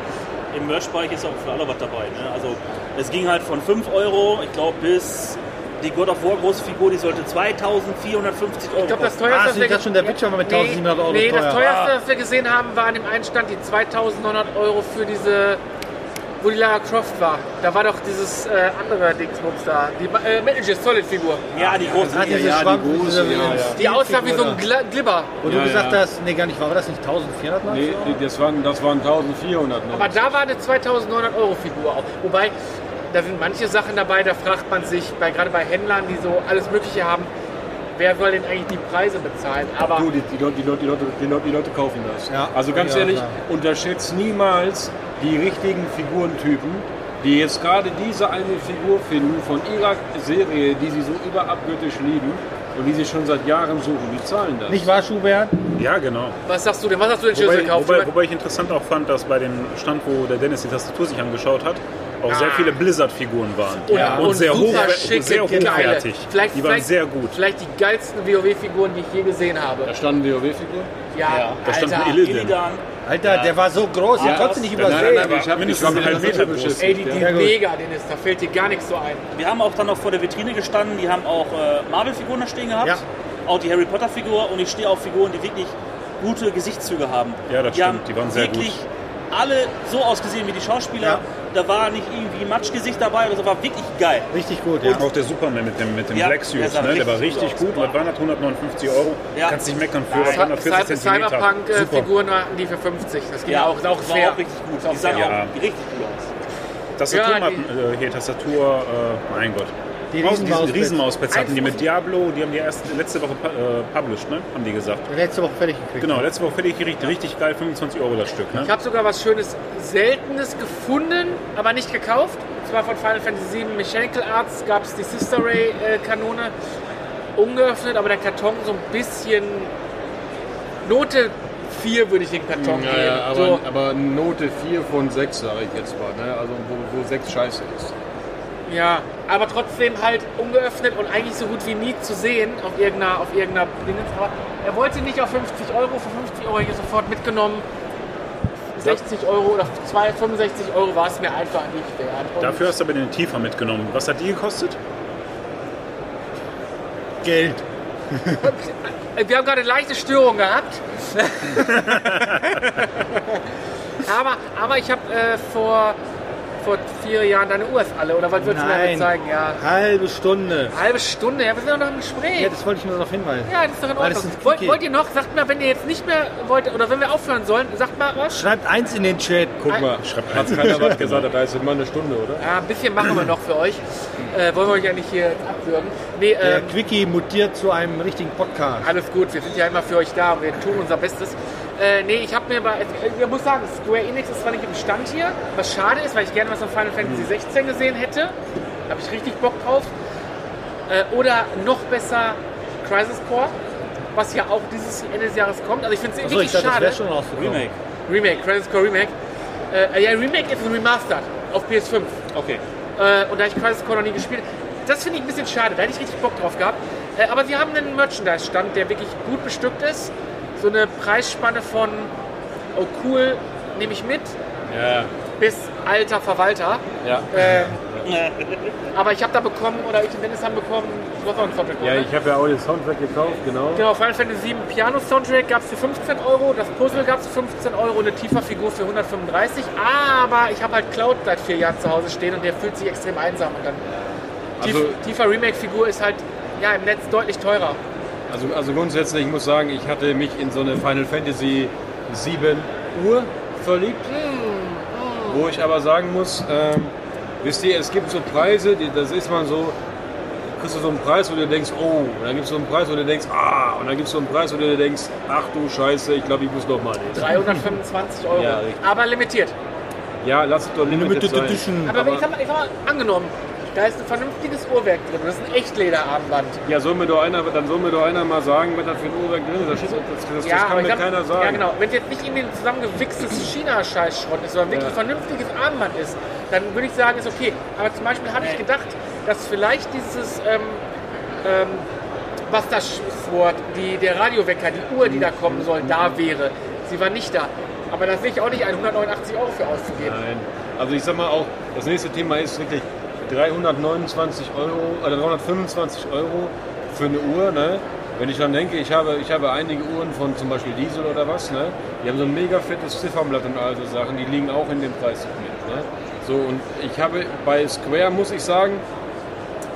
Im Merch-Bereich ist auch für alle was dabei. Ne? Also es ging halt von 5 Euro, ich glaube, bis die God of War große Figur, die sollte 2450 Euro Ich glaube, das teuerste, Ah, was sind wir das schon der Witcher mit 1700 Euro Nee, das teuer? teuerste, Ah. was wir gesehen haben, war an dem einen Stand die 2900 Euro für diese, wo die Lara Croft war. Da war doch dieses äh, andere Dingsbums da, die äh, Metal Gear Solid Figur. Ja, die große. Ah, diese ja, die Schwamm, große, diese, ja, ja. Die aussah wie so ein Gla Glibber. Wo du Ja, gesagt ja. hast, nee, gar nicht, war das nicht 1400 Mark? Nee, nee, das waren, das waren 1400. Ne? Aber da war eine 2900 Euro Figur auch. Wobei, da sind manche Sachen dabei, da fragt man sich, bei, gerade bei Händlern, die so alles Mögliche haben, wer soll denn eigentlich die Preise bezahlen? Aber Du, die, die, Leute, die, Leute, die, Leute, die, Leute, die Leute kaufen das. Ja. Also ganz Ja, ehrlich, klar. unterschätzt niemals die richtigen Figurentypen, die jetzt gerade diese eine Figur finden von ihrer Serie, die sie so überabgöttisch lieben und die sie schon seit Jahren suchen. Die zahlen das. Nicht wahr, Schubert? Ja, genau. was sagst du denn? Was hast du denn Schüssel gekauft? wobei, wobei ich interessant auch fand, dass bei dem Stand, wo der Dennis die Tastatur sich angeschaut hat, auch sehr viele Blizzard-Figuren waren. Und, und, sehr, hochwer schicke, sehr hochwertig. Vielleicht, die waren vielleicht, sehr gut. Vielleicht die geilsten WoW-Figuren, die ich je gesehen habe. Da standen WoW-Figuren? Ja, Da stand Alter. ein Illidan. Illidan. Alter, der war so groß, den konntest du nicht Nein, nein, übersehen. nein, ich hab- mindestens einen halben der Meter groß. Ey, die, die Ja, gut. mega, Dennis, da fällt dir gar nichts so ein. Wir haben auch dann noch vor der Vitrine gestanden, die haben auch äh, Marvel-Figuren da stehen gehabt. Ja. Auch die Harry Potter-Figur und ich stehe auf Figuren, die wirklich gute Gesichtszüge haben. Ja, das die stimmt, die waren sehr wirklich alle so ausgesehen wie die Schauspieler. Ja. Da war nicht irgendwie Matschgesicht dabei oder so, war wirklich geil. Richtig gut, ja. Auch der Superman mit dem, mit dem Ja, Black der Suit, sah ne? der war richtig gut gut. Was waren das? 159 Euro? Ja. Kannst nicht meckern für Cy- 140 Cy- Zentimeter. Cyberpunk-Figuren hatten die für 50. Das ging auch, ist auch das war fair. auch richtig gut. Ist auch Die sahen fair. Ja. auch richtig gut aus. Tastatur, Ja, äh, hier Tastatur, äh, mein Gott. Die Maus, diesen Riesenmaus- Riesenmauspads hatten die mit 1,50. Diablo, die haben die erst letzte Woche äh, published, ne? Haben die gesagt. Letzte Woche fertig gekriegt. Genau, letzte Woche fertig gekriegt, richtig geil, 25 Euro das Stück, ne? Ich habe sogar was Schönes, Seltenes gefunden, aber nicht gekauft. Und zwar von Final Fantasy VII Mechanical Arts gab es die Sister Ray äh, Kanone. Ungeöffnet, aber der Karton so ein bisschen. Note 4 würde ich den Karton Ja, geben. ja, aber, so, aber Note 4 von 6, sage ich jetzt mal. Ne? Also wo, wo 6 scheiße ist. Ja, aber trotzdem halt ungeöffnet und eigentlich so gut wie nie zu sehen auf irgendeiner, auf irgendeiner Dingens. Aber er wollte nicht auf 50 Euro, für 50 Euro hier sofort mitgenommen. 60 Euro oder 2, 65 Euro war es mir einfach nicht wert. Und Dafür hast du aber den Tiefer mitgenommen. Was hat die gekostet? Geld. Wir haben gerade eine leichte Störung gehabt. aber, aber ich habe äh, vor, vor vier Jahren deine Uhr ist alle. Oder was würdest du mir Nein. damit zeigen? Ja. Halbe Stunde. Halbe Stunde, ja, wir sind doch noch im Gespräch. Ja, das wollte ich nur darauf hinweisen. Ja, das ist doch in Ordnung. ein Wollt, wollt ihr noch, sagt mal, wenn ihr jetzt nicht mehr wollt, oder wenn wir aufhören sollen, sagt mal was. Schreibt eins in den Chat. Guck mal, Schreibt hat eins. keiner was gesagt, da ist immer eine Stunde, oder? Ja, ein bisschen machen wir noch für euch. Äh, wollen wir euch ja nicht hier abwürgen. Nee, Der ähm, Quickie mutiert zu einem richtigen Podcast. Alles gut, wir sind ja immer für euch da und wir tun unser Bestes. Äh, nee, ich habe mir mal, ich muss sagen, Square Enix ist zwar nicht im Stand hier, was schade ist, weil ich gerne was von Final Fantasy 16 gesehen hätte. Habe ich richtig Bock drauf. Äh, oder noch besser Crisis Core, was ja auch dieses Ende des Jahres kommt. Also ich finde es Achso, ich wirklich dachte, das schade. wäre schon rausgekommen. Remake. Remake, Crisis Core Remake. Äh, ja, Remake ist ein Remastered auf PS5. Okay. Äh, und da ich Crisis Core noch nie gespielt das finde ich ein bisschen schade. Da hätte ich richtig Bock drauf gehabt. Äh, aber sie haben einen Merchandise-Stand, der wirklich gut bestückt ist. So eine Preisspanne von, oh cool, nehme ich mit, Ja, bis alter Verwalter. ja. Ähm, aber ich habe da bekommen, oder ich und Dennis haben bekommen, du hast auch einen Soundtrack Ja, ne? ich habe ja auch den Soundtrack gekauft, genau. Genau, Final Fantasy 7 Piano Soundtrack gab es für 15 Euro, das Puzzle gab es für 15 Euro, eine Tifa-Figur für 135. Aber ich habe halt Cloud seit vier Jahren zu Hause stehen und der fühlt sich extrem einsam. Und dann Also- Tifa- Tifa Remake-Figur ist halt ja, im Netz deutlich teurer. Also, also grundsätzlich, ich muss sagen, ich hatte mich in so eine Final Fantasy 7 Uhr verliebt. Wo ich aber sagen muss, ähm, wisst ihr, es gibt so Preise, die, das ist man so, kriegst du so einen Preis, wo du denkst, oh, und dann gibt es so einen Preis, wo du denkst, ah, und dann gibt es so einen Preis, wo du denkst, ach du Scheiße, ich glaube, ich muss noch mal lesen. 325 Euro. Ja, aber limitiert. Ja, lass es doch limited, Limited sein. Edition. Aber, wenn ich sag mal, ich sag mal, angenommen, da ist ein vernünftiges Uhrwerk drin. Das ist ein Echtlederarmband. Ja, soll mir doch einer, dann soll mir doch einer mal sagen, was da für ein Uhrwerk drin ist. Das, das, das, das kann aber mir sag- keiner sagen. Ja, genau. Wenn es jetzt nicht irgendwie ein zusammengewichstes China-Scheißschrott ist, sondern wirklich Ja. vernünftiges Armband ist, dann würde ich sagen, ist okay. Aber zum Beispiel habe ich gedacht, dass vielleicht dieses ähm, ähm, Buster Sword, die, der Radiowecker, die Uhr, die da kommen soll, da wäre. Sie war nicht da. Aber da sehe ich auch nicht ein, 189 Euro für auszugeben. Nein. Also ich sag mal auch, das nächste Thema ist wirklich 329 Euro oder 325 Euro für eine Uhr. Ne? Wenn ich dann denke, ich habe, ich habe einige Uhren von zum Beispiel Diesel oder was, ne? die haben so ein mega fettes Ziffernblatt und all so Sachen, die liegen auch in dem Preissegment. Ne? So, und ich habe bei Square, muss ich sagen,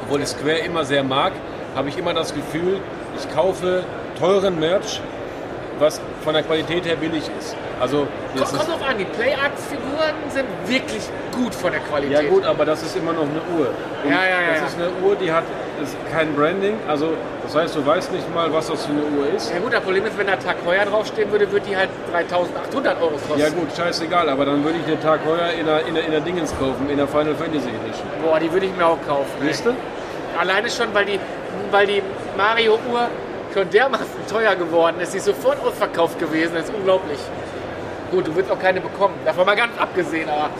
obwohl ich Square immer sehr mag, habe ich immer das Gefühl, ich kaufe teuren Merch, was von der Qualität her billig ist. Also das Kommt drauf an, die Play-Arts-Figuren sind wirklich gut von der Qualität. ja gut, aber das ist immer noch eine Uhr. Und Ja, ja, ja, Das ja. ist eine Uhr, die hat kein Branding. Also das heißt, du weißt nicht mal, was das für eine Uhr ist. Ja gut, das Problem ist, wenn da Tag heuer draufstehen würde, würde die halt 3800 Euro kosten. Ja gut, scheißegal, aber dann würde ich den Tag heuer in der, in der, in der Dingens kaufen, in der Final Fantasy Edition. Boah, die würde ich mir auch kaufen. ihr? Alleine schon, weil die, weil die Mario-Uhr schon dermaßen teuer geworden ist. Die ist sofort ausverkauft gewesen. Das ist unglaublich. Gut, du willst auch keine bekommen. Davon mal ganz abgesehen, aber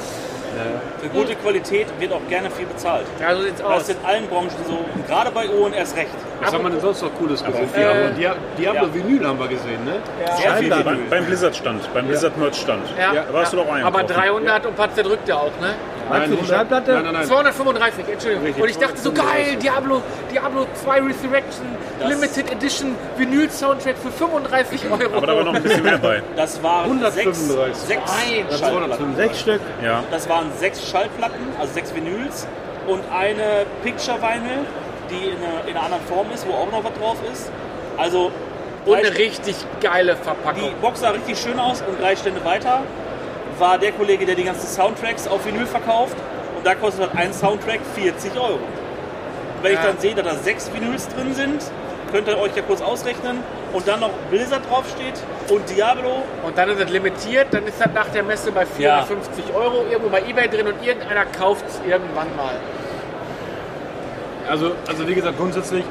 Für gute Qualität wird auch gerne viel bezahlt. ja, so sieht's Das aus. ist in allen Branchen so. Und gerade bei Uhren erst recht. Was haben wir denn sonst noch Cooles gesehen? Äh, Diablo, Dia- Diablo ja. Vinyl haben wir gesehen, ne? Sehr viel. Vinyl. Beim, Blizzard-Stand, beim Blizzard-Merch-Stand. Ja, Da warst du doch einkaufen. Aber 300 und ein paar zerdrückte auch, ne? Meinst du die 100 Schallplatte? Nein, nein, nein. 235, Entschuldigung. Richtig, und ich dachte so, geil, 235. Diablo, Diablo 2 Resurrection, Das- Limited Edition, Vinyl-Soundtrack für 35 Euro. Aber da war noch ein bisschen mehr bei. Das waren 135. sechs, sechs Nein. Das Schallplatten. 235. Sechs Stück. Ja. Das waren sechs Schallplatten, also sechs Vinyls und eine Picture Vinyl, die in, einer- in einer anderen Form ist, wo auch noch was drauf ist. Also Und eine richtig geile Verpackung. die Box sah richtig schön aus und drei Stände weiter war der Kollege, der die ganzen Soundtracks auf Vinyl verkauft und da kostet halt ein Soundtrack 40 Euro. wenn ich Ja. dann sehe, dass da sechs Vinyls drin sind, könnt ihr euch ja kurz ausrechnen. Und dann noch Blizzard draufsteht und Diablo. Und dann ist es limitiert, dann ist das nach der Messe bei 450 Euro irgendwo bei Ebay drin und irgendeiner kauft es irgendwann mal. Also, also wie gesagt, grundsätzlich,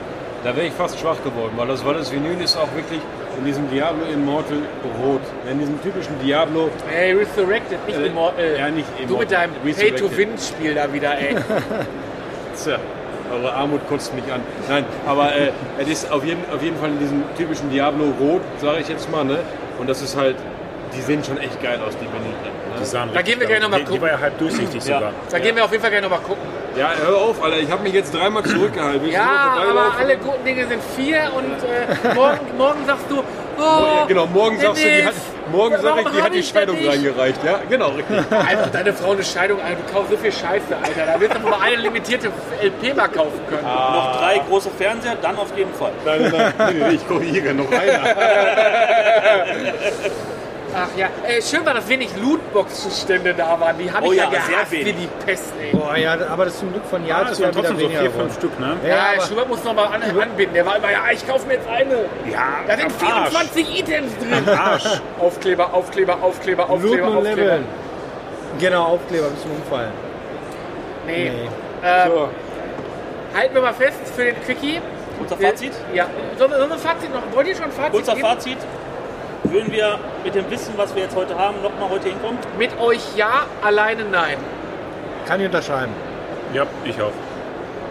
da wäre ich fast schwach geworden, weil das, weil das Vinyl ist auch wirklich in diesem Diablo Immortal rot. In diesem typischen Diablo, Ey, Resurrected, nicht Äh, Immortal. ja, nicht Du Immortal. mit deinem. Pay-to-Win-Spiel da wieder, ey. tja, eure Armut kotzt mich an. Nein, aber äh, es ist auf jeden, auf jeden Fall in diesem typischen Diablo rot, sage ich jetzt mal, ne? Und das ist halt, die sehen schon echt geil aus, die. Die Ne? sahen Da gehen wir geil gleich noch mal aus. Die, gucken. war ja halb durchsichtig Ja. sogar. Da gehen wir auf jeden Fall gerne nochmal gucken. Ja, hör auf, Alter, ich habe mich jetzt dreimal zurückgehalten. Ich Ja, nur aber alle guten Dinge sind vier und äh, morgen, morgen sagst du, oh, Ja, genau, morgen sagst du, die hat, morgen sag ich, die hat die ich Scheidung reingereicht. Ja, genau, richtig. Alter, deine Frau eine Scheidung, Alter, du kaufst so viel Scheiße, Alter. Da wirst du mal eine limitierte LP mal kaufen können. Noch drei große Fernseher, dann auf jeden Fall. Nein, nein, nein, ich korrigiere noch einer. Ach ja, äh, schön war, dass wenig Lootbox-Stände da waren. Die habe Oh ich ja, ja, sehr gehasst wenig. wie die Pest, ey. Boah, ja, aber das ist zum Glück von Jahr Ja, das zu Jahr trotzdem so vier, fünf Stück, ne? Ja, aber- Schubert muss noch mal an, anbinden. Der war immer, ja, ich kaufe mir jetzt eine. Ja, Da sind am Arsch. 24 Items drin. Arsch. Aufkleber, Aufkleber, Aufkleber, Aufkleber, Looten Aufkleber. Leveln. Genau, Aufkleber bis zum Umfallen. Nee. Nee. Ähm, So, Halten wir mal fest für den Quickie. Unser Fazit? Ja, so, so ein Fazit noch. Wollt ihr schon ein Fazit Kurzer geben? Fazit. Würden wir mit dem Wissen, was wir jetzt heute haben, nochmal heute hinkommen? Mit euch ja, alleine nein. Kann ich unterschreiben. Ja, ich auch.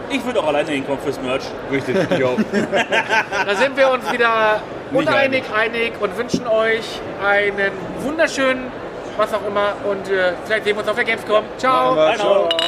Ich würde auch alleine hinkommen fürs Merch. richtig, ich auch. Da sind wir uns wieder uneinig, einig und wünschen euch einen wunderschönen, was auch immer. Und äh, vielleicht sehen wir uns auf der Gamescom. Ciao. Aber Ciao. ciao.